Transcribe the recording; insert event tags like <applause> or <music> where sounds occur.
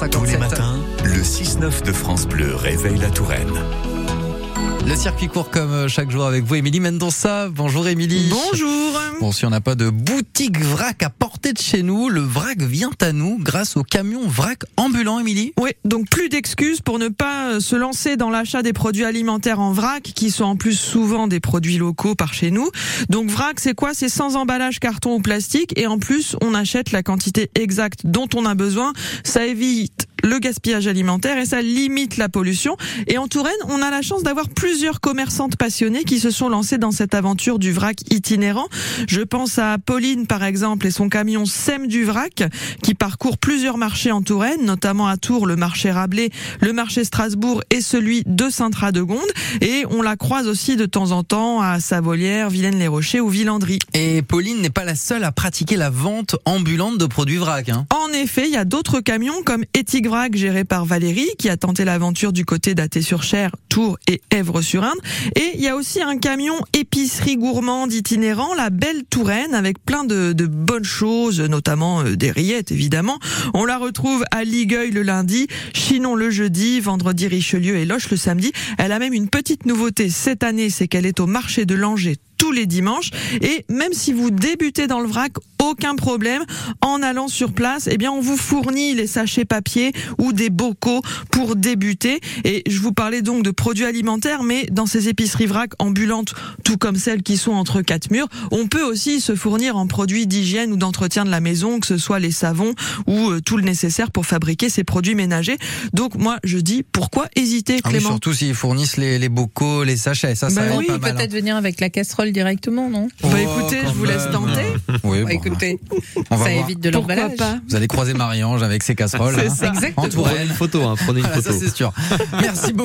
7h57. Tous les matins, le 6-9 de France Bleu réveille la Touraine. Le circuit court comme euh, chaque jour avec vous, Émilie Mendonça. Bonjour Émilie. Bonjour. Bon, si on n'a pas de boutique vrac à portée de chez nous, le vrac vient à nous grâce au camion vrac ambulant, Émilie. Oui, donc plus d'excuses pour ne pas euh, se lancer dans l'achat des produits alimentaires en vrac, qui sont en plus souvent des produits locaux par chez nous. Donc vrac, c'est quoi? C'est sans emballage carton ou plastique, et en plus, on achète la quantité exacte dont on a besoin. Ça évite le gaspillage alimentaire et ça limite la pollution. Et en Touraine, on a la chance d'avoir plusieurs commerçantes passionnées qui se sont lancées dans cette aventure du vrac itinérant. Je pense à Pauline, par exemple, et son camion Sème du vrac, qui parcourt plusieurs marchés en Touraine, notamment à Tours, le marché Rabelais, le marché Strasbourg et celui de Saint-Radegonde. Et on la croise aussi de temps en temps à Savolière, Vilaine-les-Rochers ou Villandry. Et Pauline n'est pas la seule à pratiquer la vente ambulante de produits vrac. Hein. En effet, il y a d'autres camions comme Ethic Géré par Valérie qui a tenté l'aventure du côté d'Athée-sur-Cher, Tours et Èvre-sur-Indre. Et il y a aussi un camion épicerie gourmande itinérant, la Belle Touraine, avec plein de, de bonnes choses, notamment euh, des rillettes évidemment. On la retrouve à Ligueuil le lundi, Chinon le jeudi, vendredi Richelieu et Loche le samedi. Elle a même une petite nouveauté cette année, c'est qu'elle est au marché de Langeais tous les dimanches. Et même si vous débutez dans le vrac, aucun problème. En allant sur place, eh bien, on vous fournit les sachets papier ou des bocaux pour débuter. Et je vous parlais donc de produits alimentaires, mais dans ces épiceries vrac ambulantes, tout comme celles qui sont entre quatre murs, on peut aussi se fournir en produits d'hygiène ou d'entretien de la maison, que ce soit les savons ou euh, tout le nécessaire pour fabriquer ces produits ménagers. Donc moi, je dis, pourquoi hésiter, Ah oui, Clément? surtout s'ils fournissent les, les bocaux, les sachets. Ça, ça Bah oui, pas mal, hein. Peut-être venir avec la casserole directement, non? Bah Oh, écoutez, quand je vous laisse tenter. <laughs> Oui, Bah, bon, Écoutez, on va ça voir. évite de l'emballage. pas? Vous allez croiser Marie-Ange avec ses casseroles. C'est hein, ça. En Exactement. Touraine. Photo, hein, prenez une <laughs> Voilà, photo. ça c'est sûr. Merci beaucoup.